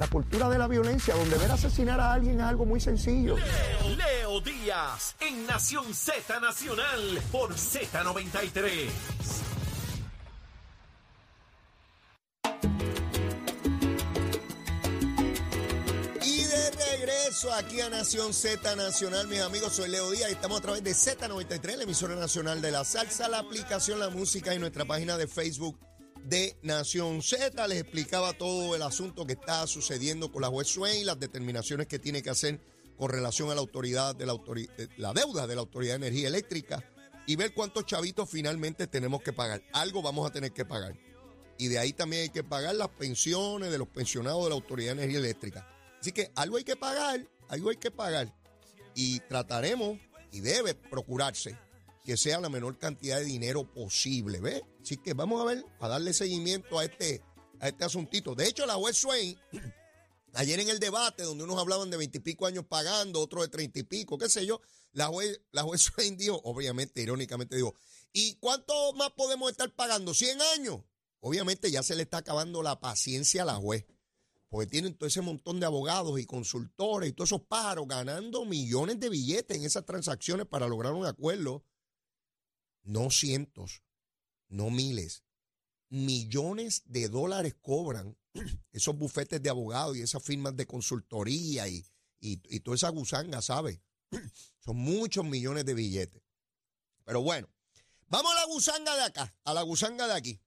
la cultura de la violencia, donde ver asesinar a alguien es algo muy sencillo. Leo, Leo Díaz en Nación Z Nacional por Z93. Y de regreso aquí a Nación Z Nacional, mis amigos, soy Leo Díaz y estamos a través de Z93, la emisora nacional de la salsa, la aplicación La Música y nuestra página de Facebook de Nación Z. Les explicaba todo el asunto que está sucediendo con la juez Swain, las determinaciones que tiene que hacer con relación a la autoridad de la, autori- eh, la deuda de la Autoridad de Energía Eléctrica y ver cuántos chavitos finalmente tenemos que pagar. Algo vamos a tener que pagar. Y de ahí también hay que pagar las pensiones de los pensionados de la Autoridad de Energía Eléctrica. Así que algo hay que pagar, algo hay que pagar. Y trataremos, y debe procurarse, que sea la menor cantidad de dinero posible, ¿ves? Así que vamos a ver, a darle seguimiento a este, a este asuntito. De hecho, la juez Swain, ayer en el debate, donde unos hablaban de veintipico años pagando, otros de treinta y pico, qué sé yo, la juez, la juez Swain dijo, obviamente, irónicamente dijo, ¿y cuánto más podemos estar pagando? ¿100 años? Obviamente ya se le está acabando la paciencia a la juez porque tienen todo ese montón de abogados y consultores y todos esos pájaros ganando millones de billetes en esas transacciones para lograr un acuerdo. No cientos, no miles, millones de dólares cobran esos bufetes de abogados y esas firmas de consultoría y, y, y toda esa gusanga, ¿sabes? Son muchos millones de billetes. Pero bueno, vamos a la gusanga de acá, a la gusanga de aquí.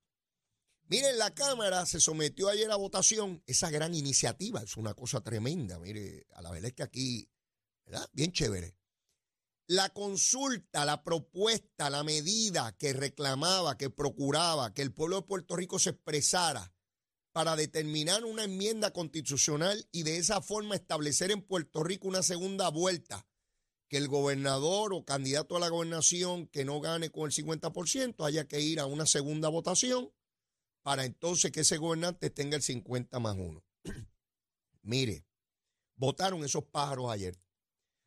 Miren, la Cámara se sometió ayer a votación esa gran iniciativa. Es una cosa tremenda. Mire, a la verdad es que aquí, ¿verdad? Bien chévere. La consulta, la propuesta, la medida que reclamaba, que procuraba que el pueblo de Puerto Rico se expresara para determinar una enmienda constitucional y de esa forma establecer en Puerto Rico una segunda vuelta, que el gobernador o candidato a la gobernación que no gane con el 50% haya que ir a una segunda votación para entonces que ese gobernante tenga el 50 más uno. Mire, votaron esos pájaros ayer.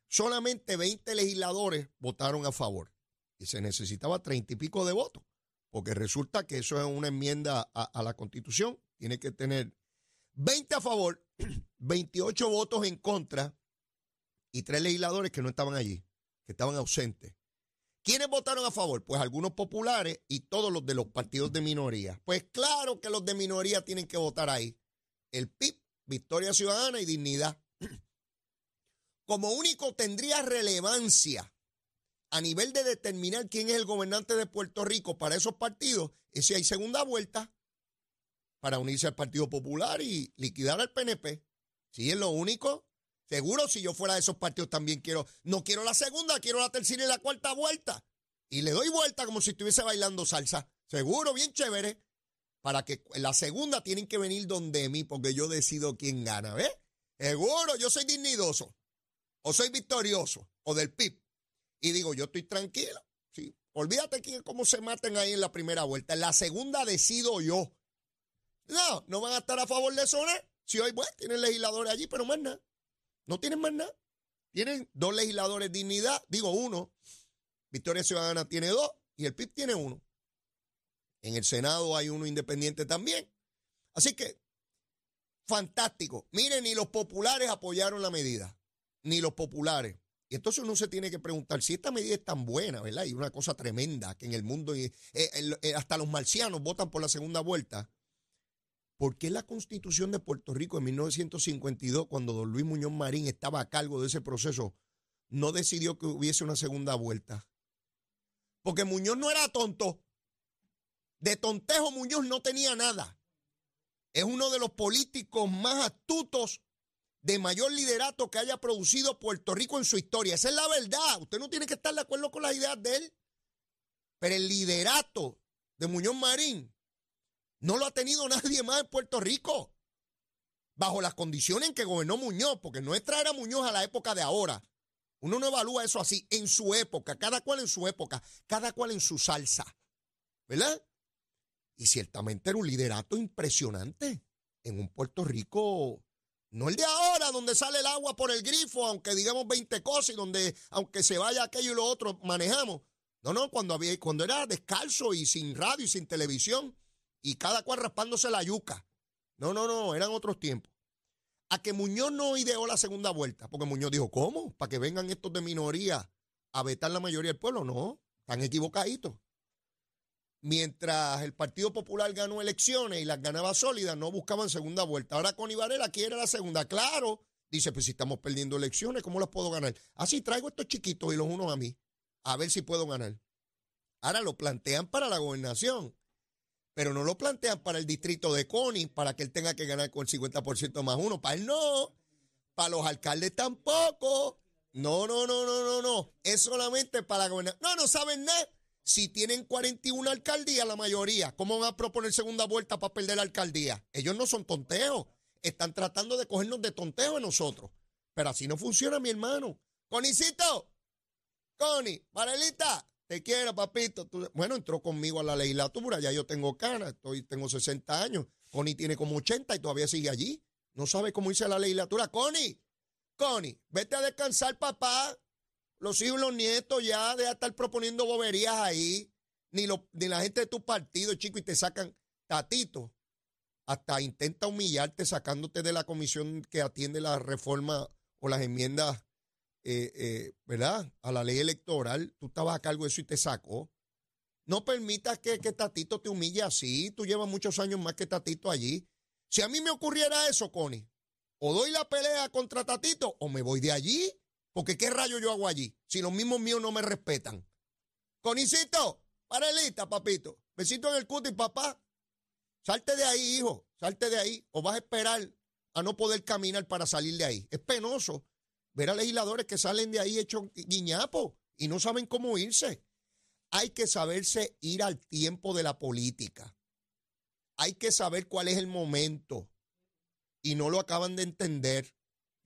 Solamente 20 legisladores votaron a favor y se necesitaba 30 y pico de votos, porque resulta que eso es una enmienda a, la constitución. Tiene que tener 20 a favor, 28 votos en contra y tres legisladores que no estaban allí, que estaban ausentes. ¿Quiénes votaron a favor? Pues algunos populares y todos los de los partidos de minoría. Pues claro que los de minoría tienen que votar ahí. El PIB, Victoria Ciudadana y Dignidad. Como único tendría relevancia a nivel de determinar quién es el gobernante de Puerto Rico para esos partidos, es si hay segunda vuelta para unirse al Partido Popular y liquidar al PNP. Si es lo único. Seguro si yo fuera de esos partidos también quiero, no quiero la segunda, quiero la tercera y la cuarta vuelta. Y le doy vuelta como si estuviese bailando salsa. Seguro, bien chévere. Para que la segunda tienen que venir donde mí, porque yo decido quién gana, ¿ves? Seguro, yo soy dignidoso. O soy victorioso. O del PIB. Y digo, yo estoy tranquilo. Olvídate quién, cómo se maten ahí en la primera vuelta. En la segunda decido yo. No, no van a estar a favor de ¿no? Si hoy, pues, tienen legisladores allí, pero más nada. No tienen más nada. Tienen dos legisladores de dignidad, digo uno. Victoria Ciudadana tiene dos y el PIB tiene uno. En el Senado hay uno independiente también. Así que, fantástico. Miren, ni los populares apoyaron la medida. Ni los populares. Y entonces uno se tiene que preguntar si esta medida es tan buena, ¿verdad? Y una cosa tremenda que en el mundo, eh, eh, hasta los marcianos votan por la segunda vuelta. ¿Por qué la constitución de Puerto Rico en 1952, cuando don Luis Muñoz Marín estaba a cargo de ese proceso, no decidió que hubiese una segunda vuelta? Porque Muñoz no era tonto. De tontejo Muñoz no tenía nada. Es uno de los políticos más astutos de mayor liderato que haya producido Puerto Rico en su historia. Esa es la verdad. Usted no tiene que estar de acuerdo con las ideas de él. Pero el liderato de Muñoz Marín no lo ha tenido nadie más en Puerto Rico. Bajo las condiciones en que gobernó Muñoz, porque no es traer a Muñoz a la época de ahora. Uno no evalúa eso así, en su época, cada cual en su época, cada cual en su salsa. ¿Verdad? Y ciertamente era un liderato impresionante en un Puerto Rico, no el de ahora, donde sale el agua por el grifo, aunque digamos 20 cosas y donde, aunque se vaya aquello y lo otro, manejamos. No, no, cuando, había, cuando era descalzo y sin radio y sin televisión y cada cual raspándose la yuca. No, no, no, eran otros tiempos. a que Muñoz no ideó la segunda vuelta, porque Muñoz dijo, ¿cómo? Para que vengan estos de minoría a vetar la mayoría del pueblo. No, están equivocaditos. Mientras el Partido Popular ganó elecciones y las ganaba sólidas, no buscaban segunda vuelta. Ahora Connie Varela quiere la segunda. Claro, dice, pues si estamos perdiendo elecciones, ¿cómo las puedo ganar? Así traigo estos chiquitos y los unos a mí, a ver si puedo ganar. Ahora lo plantean para la gobernación, pero no lo plantean para el distrito de Connie, para que él tenga que ganar con el 50% más uno. Para él no, para los alcaldes tampoco. No, no, no, no, no, no. Es solamente para la gobernación. No, no saben nada. Si tienen 41 alcaldías, la mayoría, ¿cómo van a proponer segunda vuelta para perder la alcaldía? Ellos no son tonteos. Están tratando de cogernos de tonteo a nosotros. Pero así no funciona, mi hermano. Conicito, Connie, Marelita, te quiero, papito. bueno, entró conmigo a la legislatura, ya yo tengo canas, estoy, tengo 60 años. Connie tiene como 80 y todavía sigue allí. No sabe cómo hice la legislatura. Connie, Connie, vete a descansar, papá. Los hijos y los nietos ya, de estar proponiendo boberías ahí. Ni, lo, ni la gente de tu partido, chico, y te sacan tatito. Hasta intenta humillarte sacándote de la comisión que atiende la reforma o las enmiendas eh, eh, ¿verdad? A la ley electoral, tú estabas a cargo de eso y te sacó. No permitas que, que Tatito te humille así. Tú llevas muchos años más que Tatito allí. Si a mí me ocurriera eso, Connie, o doy la pelea contra Tatito o me voy de allí. Porque qué rayo yo hago allí si los mismos míos no me respetan. Conicito, parelita, papito. Besito en el cutis, papá. Salte de ahí, hijo. Salte de ahí. O vas a esperar a no poder caminar para salir de ahí. Es penoso ver a legisladores que salen de ahí hechos guiñapo y no saben cómo irse. Hay que saberse ir al tiempo de la política. Hay que saber cuál es el momento. Y no lo acaban de entender.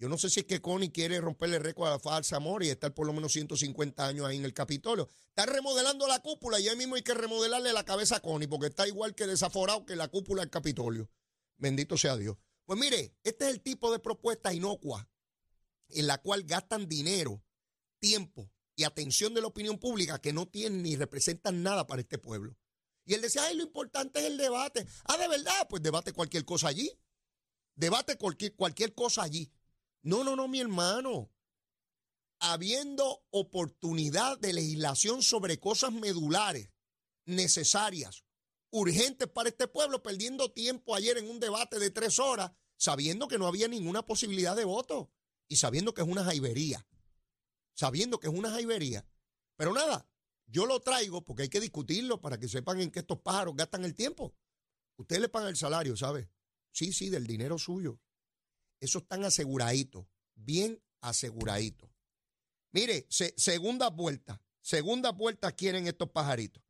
Yo no sé si es que Connie quiere romperle récord a falsa amor y estar por lo menos 150 años ahí en el Capitolio. Está remodelando la cúpula y ahí mismo hay que remodelarle la cabeza a Connie porque está igual que desaforado que la cúpula del Capitolio. Bendito sea Dios. Pues mire, este es el tipo de propuesta inocua en la cual gastan dinero, tiempo y atención de la opinión pública que no tienen ni representan nada para este pueblo. Y él decía, ay, lo importante es el debate. Ah, de verdad, pues debate cualquier cosa allí. Debate cualquier, cualquier cosa allí. No, no, no, mi hermano. Habiendo oportunidad de legislación sobre cosas medulares, necesarias, urgentes para este pueblo, perdiendo tiempo ayer en un debate de tres horas, sabiendo que no había ninguna posibilidad de voto y sabiendo que es una jaibería, sabiendo que es una jaibería. Pero nada, yo lo traigo porque hay que discutirlo para que sepan en qué estos pájaros gastan el tiempo. Ustedes le pagan el salario, ¿sabe? Sí, sí, del dinero suyo. Eso están aseguraditos, bien aseguraditos. Mire, segunda vuelta, segunda vuelta quieren estos pajaritos.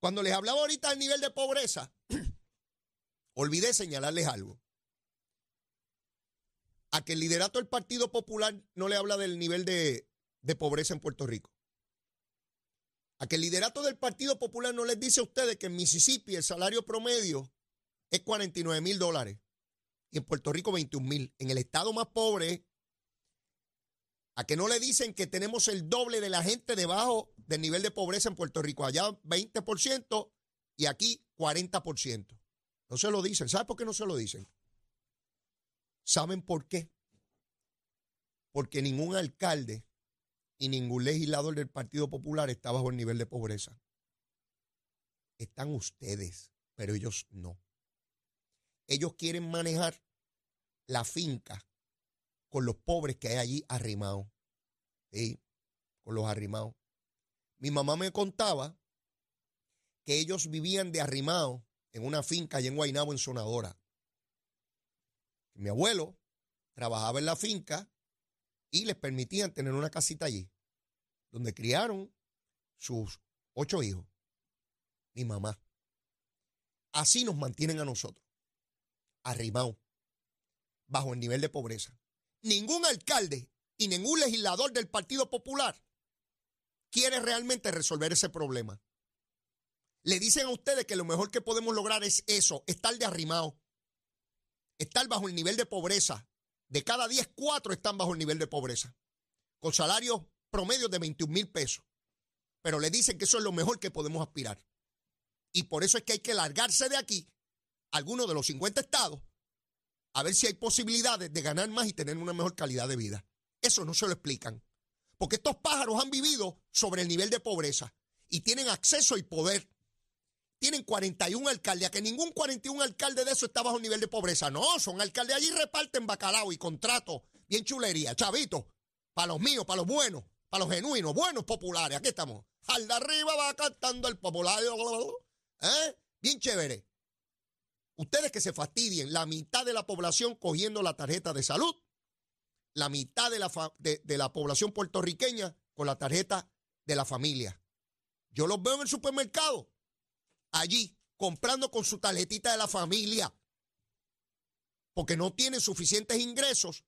Cuando les hablaba ahorita del nivel de pobreza, olvidé señalarles algo a que el liderato del Partido Popular no le habla del nivel de, pobreza en Puerto Rico. A que el liderato del Partido Popular no les dice a ustedes que en Mississippi el salario promedio es 49 mil dólares y en Puerto Rico 21 mil. En el estado más pobre, a que no le dicen que tenemos el doble de la gente debajo del nivel de pobreza en Puerto Rico. Allá 20% y aquí 40%. No se lo dicen. ¿Sabe por qué no se lo dicen? ¿Saben por qué? Porque ningún alcalde y ningún legislador del Partido Popular está bajo el nivel de pobreza. Están ustedes, pero ellos no. Ellos quieren manejar la finca con los pobres que hay allí arrimados. ¿sí? Con los arrimados. Mi mamá me contaba que ellos vivían de arrimados en una finca allá en Guaynabo, en Sonadora. Mi abuelo trabajaba en la finca y les permitían tener una casita allí, donde criaron sus ocho hijos, mi mamá. Así nos mantienen a nosotros, arrimados, bajo el nivel de pobreza. Ningún alcalde y ningún legislador del Partido Popular quiere realmente resolver ese problema. Le dicen a ustedes que lo mejor que podemos lograr es eso, estar de arrimado estar bajo el nivel de pobreza. De cada 10, 4 están bajo el nivel de pobreza, con salarios promedios de 21 mil pesos. Pero le dicen que eso es lo mejor que podemos aspirar. Y por eso es que hay que largarse de aquí, algunos de los 50 estados, a ver si hay posibilidades de ganar más y tener una mejor calidad de vida. Eso no se lo explican. Porque estos pájaros han vivido sobre el nivel de pobreza y tienen acceso y poder. Tienen 41 alcaldes, que ningún 41 alcalde de eso está bajo el nivel de pobreza. No, son alcaldes allí reparten bacalao y contratos, bien chulería, chavito, para los míos, para los buenos, para los genuinos, buenos populares. Aquí estamos. Al de arriba va cantando el popular. ¿Eh? Bien chévere. Ustedes que se fastidien, la mitad de la población cogiendo la tarjeta de salud, la mitad de la, de, la población puertorriqueña con la tarjeta de la familia. Yo los veo en el supermercado, allí, comprando con su tarjetita de la familia, porque no tienen suficientes ingresos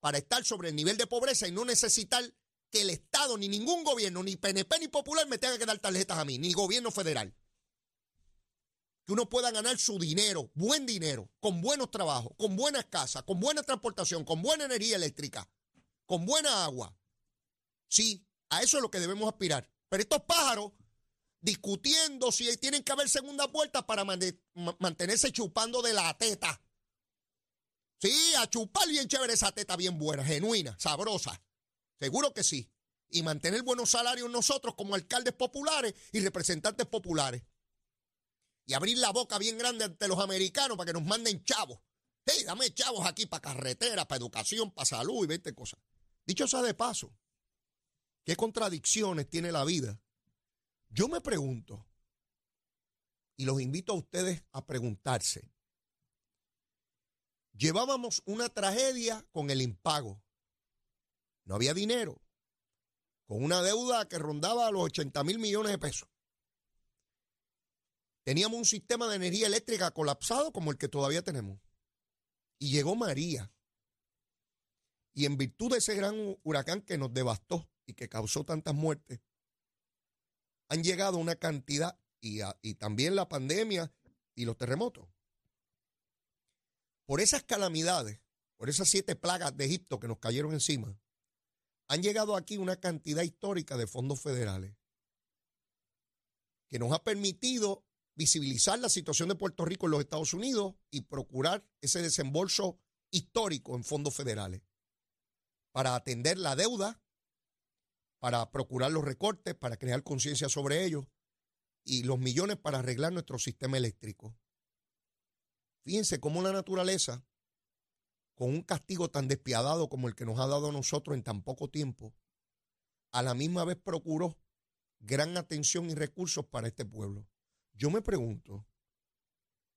para estar sobre el nivel de pobreza y no necesitar que el Estado, ni ningún gobierno, ni PNP, ni Popular me tenga que dar tarjetas a mí, ni gobierno federal que uno pueda ganar su dinero, buen dinero, con buenos trabajos, con buenas casas, con buena transportación, con buena energía eléctrica, con buena agua. Sí, a eso es lo que debemos aspirar. Pero estos pájaros discutiendo si tienen que haber segunda vuelta para mantenerse chupando de la teta. Sí, a chupar bien chévere esa teta bien buena, genuina, sabrosa. Seguro que sí. Y mantener buenos salarios nosotros como alcaldes populares y representantes populares y abrir la boca bien grande ante los americanos para que nos manden chavos. Hey, dame chavos aquí para carretera, para educación, para salud y 20 cosas. Dicho sea de paso, ¿qué contradicciones tiene la vida? Yo me pregunto, y los invito a ustedes a preguntarse, llevábamos una tragedia con el impago. No había dinero, con una deuda que rondaba los 80 mil millones de pesos. Teníamos un sistema de energía eléctrica colapsado como el que todavía tenemos. Y llegó María. Y en virtud de ese gran huracán que nos devastó y que causó tantas muertes, han llegado una cantidad, y, también la pandemia y los terremotos. Por esas calamidades, por esas siete plagas de Egipto que nos cayeron encima, han llegado aquí una cantidad histórica de fondos federales que nos ha permitido visibilizar la situación de Puerto Rico en los Estados Unidos y procurar ese desembolso histórico en fondos federales para atender la deuda, para procurar los recortes, para crear conciencia sobre ellos y los millones para arreglar nuestro sistema eléctrico. Fíjense cómo la naturaleza, con un castigo tan despiadado como el que nos ha dado a nosotros en tan poco tiempo, a la misma vez procuró gran atención y recursos para este pueblo. Yo me pregunto,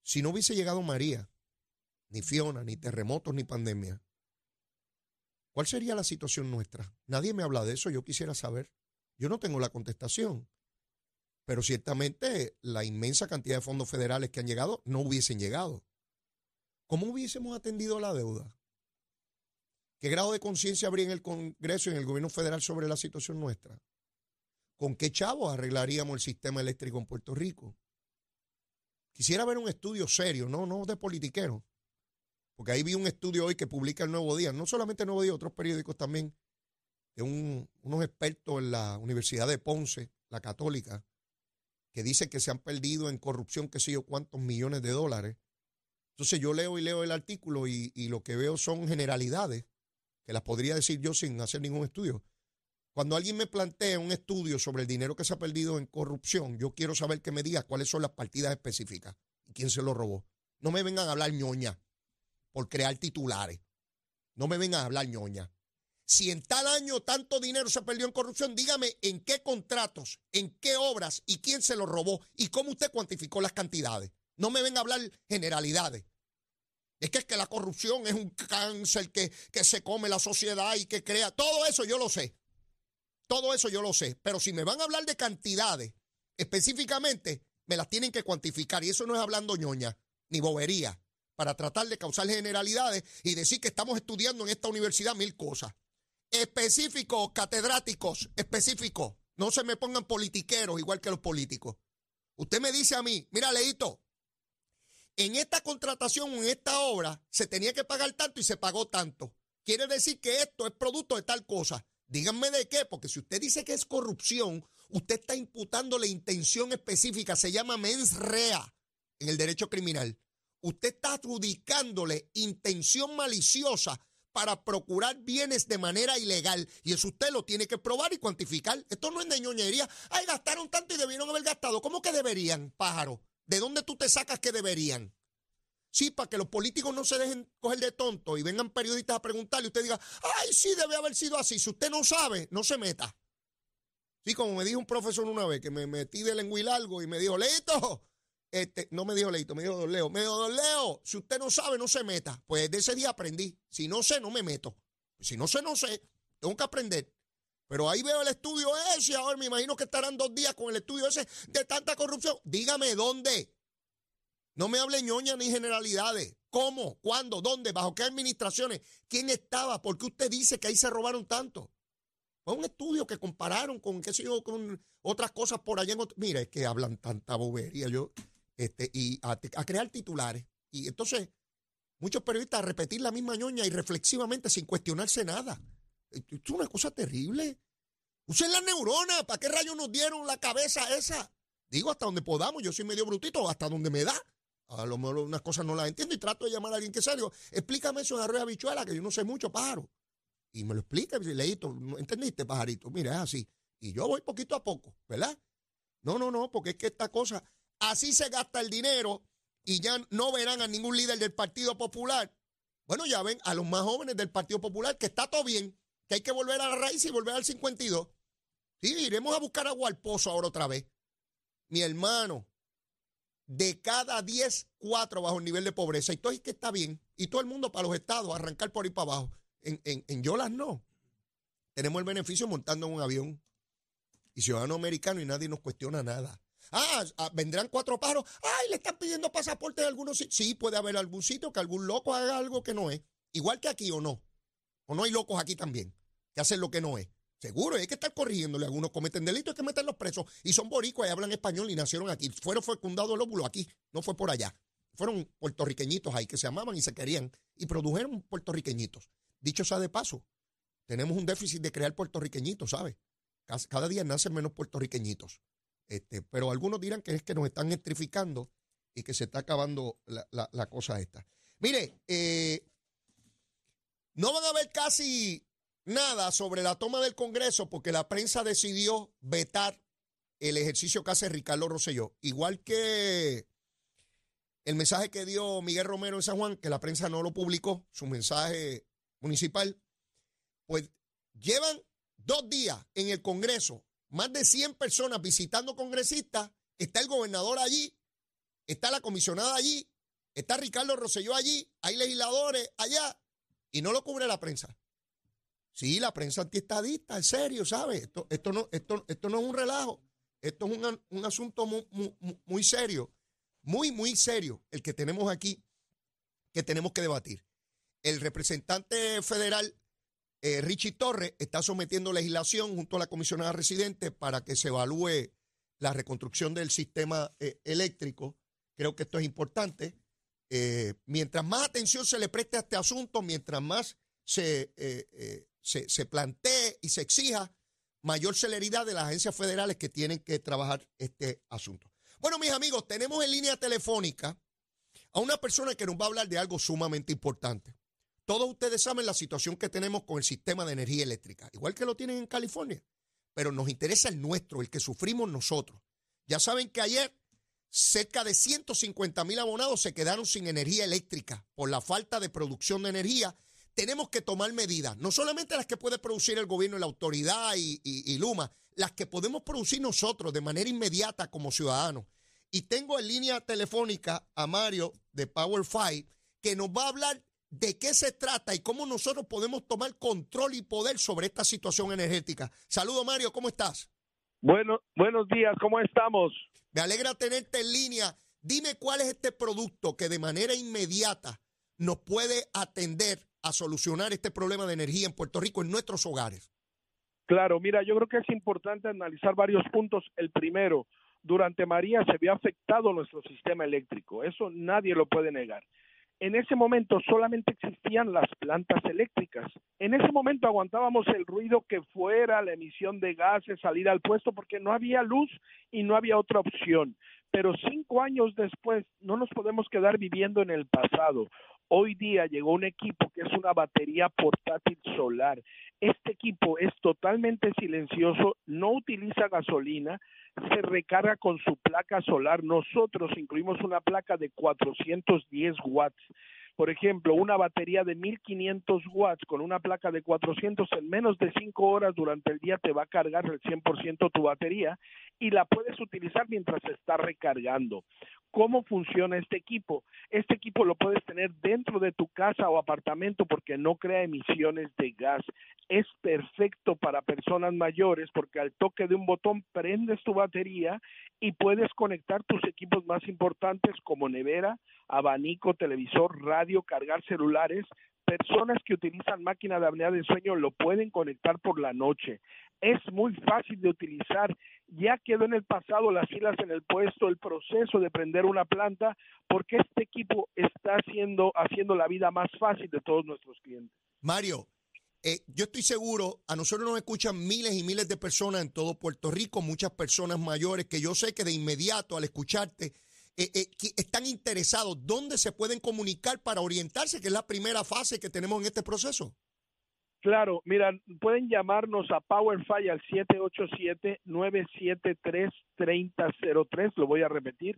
si no hubiese llegado María, ni Fiona, ni terremotos, ni pandemia, ¿cuál sería la situación nuestra? Nadie me habla de eso, yo quisiera saber. Yo no tengo la contestación. Pero ciertamente la inmensa cantidad de fondos federales que han llegado no hubiesen llegado. ¿Cómo hubiésemos atendido la deuda? ¿Qué grado de conciencia habría en el Congreso y en el gobierno federal sobre la situación nuestra? ¿Con qué chavos arreglaríamos el sistema eléctrico en Puerto Rico? Quisiera ver un estudio serio, no, no de politiquero. Porque ahí vi un estudio hoy que publica el Nuevo Día, no solamente el Nuevo Día, otros periódicos también, de unos expertos en la Universidad de Ponce, la católica, que dicen que se han perdido en corrupción, qué sé yo, cuántos millones de dólares. Entonces yo leo y leo el artículo y lo que veo son generalidades, que las podría decir yo sin hacer ningún estudio. Cuando alguien me plantea un estudio sobre el dinero que se ha perdido en corrupción, yo quiero saber que me diga cuáles son las partidas específicas y quién se lo robó. No me vengan a hablar ñoña por crear titulares. No me vengan a hablar ñoña. Si en tal año tanto dinero se perdió en corrupción, dígame en qué contratos, en qué obras y quién se lo robó y cómo usted cuantificó las cantidades. No me vengan a hablar generalidades. Es que, es que la corrupción es un cáncer que, que se come la sociedad y que crea. Todo eso yo lo sé. Todo eso yo lo sé, pero si me van a hablar de cantidades específicamente, me las tienen que cuantificar y eso no es hablando ñoña ni bobería para tratar de causar generalidades y decir que estamos estudiando en esta universidad mil cosas. Específicos, catedráticos, específicos. No se me pongan politiqueros igual que los políticos. Usted me dice a mí, mira, Leito, en esta contratación en esta obra se tenía que pagar tanto y se pagó tanto. Quiere decir que esto es producto de tal cosa. Díganme de qué, porque si usted dice que es corrupción, usted está imputando la intención específica, se llama mens rea en el derecho criminal. usted está adjudicándole intención maliciosa para procurar bienes de manera ilegal. Y eso usted lo tiene que probar y cuantificar. Esto no es de ñoñería. Ay, gastaron tanto y debieron haber gastado. ¿Cómo que deberían, pájaro? ¿De dónde tú te sacas que deberían? Sí, para que los políticos no se dejen coger de tonto y vengan periodistas a preguntarle y usted diga, ay, sí, debe haber sido así. Si usted no sabe, no se meta. Sí, como me dijo un profesor una vez que me metí de lenguilargo y me dijo, Leito, este, no me dijo Leito, me dijo Don Leo, me dijo Don Leo, si usted no sabe, no se meta. Pues de ese día aprendí. Si no sé, no me meto. Si no sé, no sé. Tengo que aprender. Pero ahí veo el estudio ese y ahora me imagino que estarán dos días con el estudio ese de tanta corrupción. Dígame dónde. No me hable ñoña ni generalidades. ¿Cómo? ¿Cuándo? ¿Dónde? ¿Bajo qué administraciones? ¿Quién estaba? ¿Por qué usted dice que ahí se robaron tanto? Fue un estudio que compararon con, qué sé yo, con otras cosas por allá. En Mira, es que hablan tanta bobería yo, este, y a, crear titulares. Y entonces, muchos periodistas a repetir la misma ñoña y reflexivamente sin cuestionarse nada. Es una cosa terrible. Usen la neurona. ¿Para qué rayos nos dieron la cabeza esa? Digo, hasta donde podamos. Yo soy medio brutito, hasta donde me da. A lo mejor unas cosas no las entiendo y trato de llamar a alguien que sea. Digo, explícame eso de arroz habichuela, que yo no sé mucho, pájaro. Y me lo explica, leíto, ¿entendiste, pajarito? Mira, es así. Y yo voy poquito a poco, ¿verdad? No, no, no, porque es que esta cosa, así se gasta el dinero y ya no verán a ningún líder del Partido Popular. Bueno, ya ven a los más jóvenes del Partido Popular que está todo bien, que hay que volver a la raíz y volver al 52. Sí, iremos a buscar agua al pozo ahora otra vez. Mi hermano, de cada 10, 4 bajo el nivel de pobreza. Y todo es que está bien. Y todo el mundo para los estados, arrancar por ahí para abajo. En, en, Yolas no. Tenemos el beneficio montando en un avión y ciudadano americano y nadie nos cuestiona nada. Ah, ah, vendrán cuatro pájaros. Ay, le están pidiendo pasaporte de algunos sitios. Sí, puede haber algún sitio que algún loco haga algo que no es. Igual que aquí o no. O no hay locos aquí también que hacen lo que no es. Seguro, hay que estar corrigiéndole. Algunos cometen delitos, hay que meterlos presos. Y son boricuas y hablan español y nacieron aquí. Fueron fecundados el óvulo aquí, no fue por allá. Fueron puertorriqueñitos ahí que se amaban y se querían y produjeron puertorriqueñitos. Dicho sea de paso, tenemos un déficit de crear puertorriqueñitos, ¿sabes? Cada día nacen menos puertorriqueñitos. Este, pero algunos dirán que es que nos están electrificando y que se está acabando la, cosa esta. Mire, eh, no van a ver casi nada sobre la toma del Congreso porque la prensa decidió vetar el ejercicio que hace Ricardo Rosselló. Igual que el mensaje que dio Miguel Romero en San Juan, que la prensa no lo publicó, su mensaje municipal, pues llevan dos días en el Congreso, más de 100 personas visitando congresistas, está el gobernador allí, está la comisionada allí, está Ricardo Rosselló allí, hay legisladores allá, y no lo cubre la prensa. Sí, la prensa antiestadista, en serio, ¿sabes? Esto, esto, no, esto, esto no es un relajo, esto es un, un asunto muy, serio, muy, muy serio, el que tenemos aquí, que tenemos que debatir. El representante federal eh, Richie Torres está sometiendo legislación junto a la comisionada residente para que se evalúe la reconstrucción del sistema eh, eléctrico. Creo que esto es importante. Eh, mientras más atención se le preste a este asunto, mientras más se, se, se plantee y se exija, mayor celeridad de las agencias federales que tienen que trabajar este asunto. Bueno, mis amigos, tenemos en línea telefónica a una persona que nos va a hablar de algo sumamente importante. Todos ustedes saben la situación que tenemos con el sistema de energía eléctrica, igual que lo tienen en California, pero nos interesa el nuestro, el que sufrimos nosotros. Ya saben que ayer cerca de 150 mil abonados se quedaron sin energía eléctrica por la falta de producción de energía. Tenemos que tomar medidas, no solamente las que puede producir el gobierno y la autoridad y, Luma, las que podemos producir nosotros de manera inmediata como ciudadanos. Y tengo en línea telefónica a Mario de Power 5 que nos va a hablar de qué se trata y cómo nosotros podemos tomar control y poder sobre esta situación energética. Saludo Mario, ¿cómo estás? Bueno, buenos días, ¿cómo estamos? Me alegra tenerte en línea. Dime cuál es este producto que de manera inmediata nos puede atender a solucionar este problema de energía en Puerto Rico en nuestros hogares. Claro, mira, yo creo que es importante analizar varios puntos. El primero, durante María se había afectado nuestro sistema eléctrico, eso nadie lo puede negar En ese momento solamente existían las plantas eléctricas. En ese momento aguantábamos el ruido que fuera, la emisión de gases, salir al puesto, porque no había luz y no había otra opción. Pero cinco años después no nos podemos quedar viviendo en el pasado. Hoy día llegó un equipo que es una batería portátil solar. Este equipo es totalmente silencioso, no utiliza gasolina, se recarga con su placa solar. Nosotros incluimos una placa de 410 watts. Por ejemplo, una batería de 1500 watts con una placa de 400 en menos de 5 horas durante el día te va a cargar el 100% tu batería y la puedes utilizar mientras se está recargando. ¿Cómo funciona este equipo? Este equipo lo puedes tener dentro de tu casa o apartamento porque no crea emisiones de gas. Es perfecto para personas mayores porque al toque de un botón prendes tu batería y puedes conectar tus equipos más importantes como nevera, abanico, televisor, radio, cargar celulares. Personas que utilizan máquina de apnea de sueño lo pueden conectar por la noche. Es muy fácil de utilizar. Ya quedó en el pasado las filas en el puesto, el proceso de prender una planta, porque este equipo está haciendo, haciendo la vida más fácil de todos nuestros clientes. Mario, eh, yo estoy seguro, a nosotros nos escuchan miles y miles de personas en todo Puerto Rico, muchas personas mayores que yo sé que de inmediato al escucharte eh, eh, están interesados. ¿Dónde se pueden comunicar para orientarse, que es la primera fase que tenemos en este proceso? Claro, mira, pueden llamarnos a PowerFi al 787-973-3003, lo voy a repetir,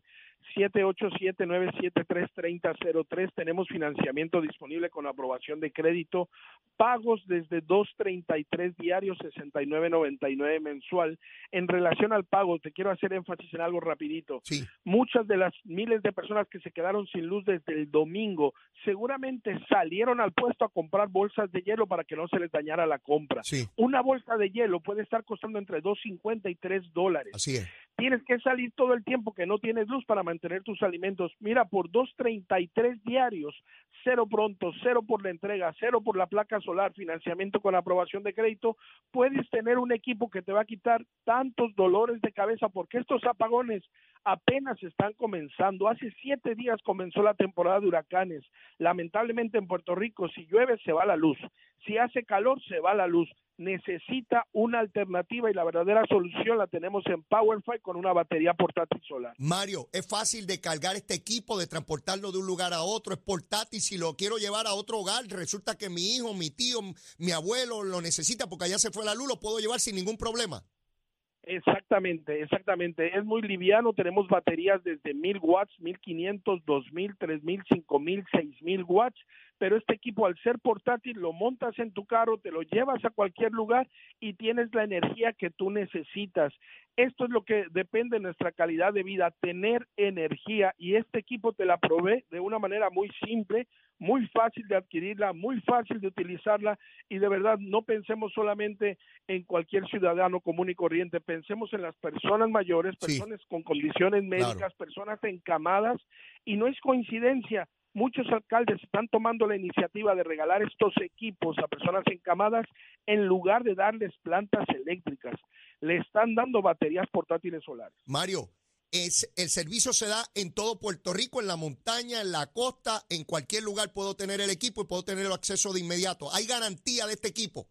787-973-3003. Tenemos financiamiento disponible con aprobación de crédito, pagos desde 2.33 diarios, 69.99 mensual. En relación al pago, te quiero hacer énfasis en algo rapidito. Sí. Muchas de las miles de personas que se quedaron sin luz desde el domingo seguramente salieron al puesto a comprar bolsas de hielo para que no se les dañara la compra. Sí. Una bolsa de hielo puede estar costando entre 2.50 y 3 dólares Así es. tienes que salir todo el tiempo que no tienes luz para mantener tus alimentos. Mira, por 2.33 diarios, cero pronto, cero por la entrega, cero por la placa solar, financiamiento con aprobación de crédito, puedes tener un equipo que te va a quitar tantos dolores de cabeza porque estos apagones apenas están comenzando. Hace siete días comenzó la temporada de huracanes. Lamentablemente en Puerto Rico, si llueve, se va la luz. Si hace calor, se va la luz necesita una alternativa y la verdadera solución la tenemos en PowerFi con una batería portátil solar. Mario, es fácil de cargar este equipo, de transportarlo de un lugar a otro, es portátil. Si lo quiero llevar a otro hogar, resulta que mi hijo, mi tío, mi abuelo lo necesita porque allá se fue la luz, lo puedo llevar sin ningún problema. Exactamente, exactamente. Es muy liviano. Tenemos baterías desde 1000 watts, 1500, 2000, 3000, 5000, 6000 watts. Pero este equipo, al ser portátil, lo montas en tu carro, te lo llevas a cualquier lugar y tienes la energía que tú necesitas. Esto es lo que depende de nuestra calidad de vida, tener energía. Y este equipo te la provee de una manera muy simple, muy fácil de adquirirla, muy fácil de utilizarla. Y de verdad, no pensemos solamente en cualquier ciudadano común y corriente, pensemos en las personas mayores, Sí. personas con condiciones médicas, personas encamadas. Y no es coincidencia, muchos alcaldes están tomando la iniciativa de regalar estos equipos a personas encamadas en lugar de darles plantas eléctricas. Le están dando baterías portátiles solares. Mario, es, el servicio se da en todo Puerto Rico, en la montaña, en la costa, en cualquier lugar puedo tener el equipo y puedo tener el acceso de inmediato. ¿Hay garantía de este equipo?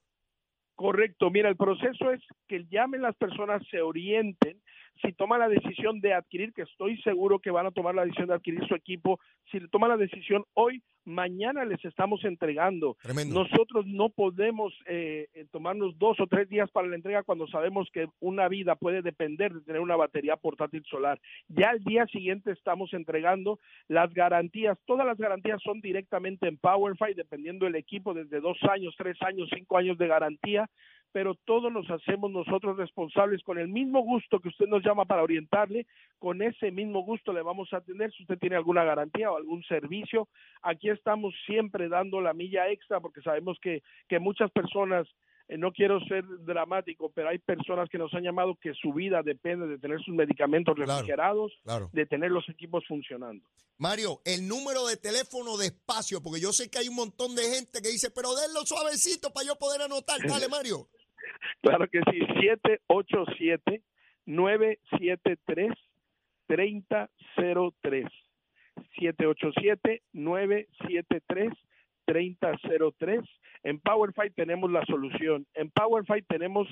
Correcto. Mira, el proceso es que llamen las personas, se orienten. Si toman la decisión de adquirir, que estoy seguro que van a tomar la decisión de adquirir su equipo, si toman la decisión hoy, mañana les estamos entregando. Tremendo. Nosotros no podemos eh, eh, tomarnos dos o tres días para la entrega cuando sabemos que una vida puede depender de tener una batería portátil solar. Ya al día siguiente estamos entregando las garantías. Todas las garantías son directamente en PowerFi, dependiendo del equipo, desde dos años, tres años, cinco años de garantía pero todos nos hacemos nosotros responsables con el mismo gusto que usted nos llama para orientarle, con ese mismo gusto le vamos a atender si usted tiene alguna garantía o algún servicio. Aquí estamos siempre dando la milla extra porque sabemos que, que muchas personas, eh, no quiero ser dramático, pero hay personas que nos han llamado que su vida depende de tener sus medicamentos Claro, refrigerados, Claro. de tener los equipos funcionando. Mario, el número de teléfono de espacio, porque yo sé que hay un montón de gente que dice, pero denlo suavecito para yo poder anotar. Dale, Mario. Claro que sí, 787-973-3003. 787-973-3003. En PowerFi tenemos la solución. En PowerFi tenemos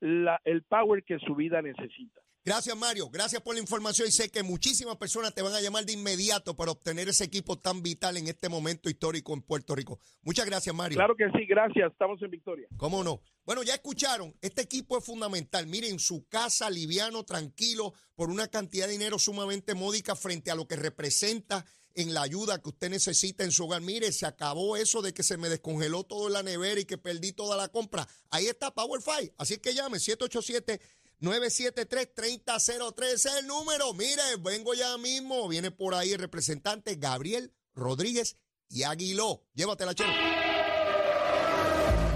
la, el power que su vida necesita. Gracias, Mario. Gracias por la información y sé que muchísimas personas te van a llamar de inmediato para obtener ese equipo tan vital en este momento histórico en Puerto Rico. Muchas gracias, Mario. Claro que sí, gracias. Estamos en victoria. ¿Cómo no? Bueno, ya escucharon, este equipo es fundamental. Miren, su casa, liviano, tranquilo, por una cantidad de dinero sumamente módica frente a lo que representa en la ayuda que usted necesita en su hogar. Mire, se acabó eso de que se me descongeló todo la nevera y que perdí toda la compra. Ahí está PowerFi. Así que llame 787 973-3003 es el número. Mire, vengo ya mismo. Viene por ahí el representante Gabriel Rodríguez y Aguiló. Llévatela, chela.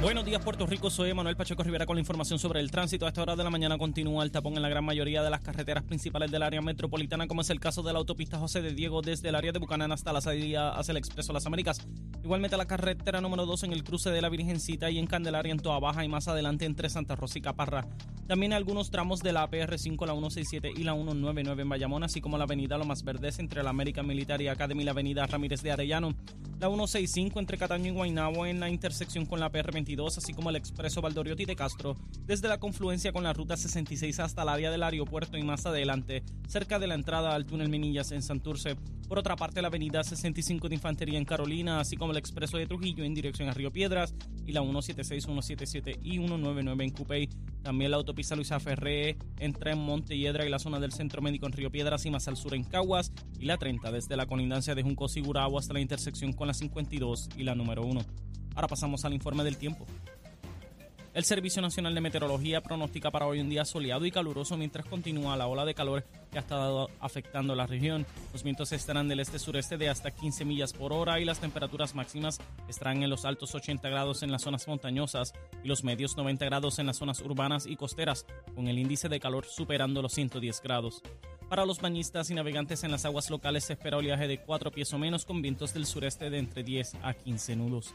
Buenos días, Puerto Rico. Soy Manuel Pacheco Rivera con la información sobre el tránsito. A esta hora de la mañana continúa el tapón en la gran mayoría de las carreteras principales del área metropolitana, como es el caso de la autopista José de Diego desde el área de Bucanán hasta la salida hacia el Expreso Las Américas. Igualmente la carretera número 2 en el cruce de la Virgencita y en Candelaria en Toa Baja y más adelante entre Santa Rosa y Caparra. También algunos tramos de la PR5, la 167 y la 199 en Bayamón, así como la avenida Lomas Verdes entre la América Militar y Academy y la avenida Ramírez de Arellano. La 165 entre Cataño y Guaynabo en la intersección con la PR22 así como el expreso Valdoriotti de Castro, desde la confluencia con la ruta 66 hasta el área del aeropuerto y más adelante, cerca de la entrada al túnel Minillas en Santurce. Por otra parte, la avenida 65 de Infantería en Carolina, así como el expreso de Trujillo en dirección a Río Piedras y la 176, 177 y 199 en Cupey. También la autopista Luisa Ferré entre Montelledra y la zona del Centro Médico en Río Piedras y más al sur en Caguas y la 30 desde la colindancia de Junco Sigurabo hasta la intersección con la 52 y la número 1. Ahora pasamos al informe del tiempo. El Servicio Nacional de Meteorología pronostica para hoy un día soleado y caluroso mientras continúa la ola de calor que ha estado afectando la región. Los vientos estarán del este-sureste de hasta 15 millas por hora y las temperaturas máximas estarán en los altos 80 grados en las zonas montañosas y los medios 90 grados en las zonas urbanas y costeras, con el índice de calor superando los 110 grados. Para los bañistas y navegantes en las aguas locales se espera oleaje de 4 pies o menos con vientos del sureste de entre 10 a 15 nudos.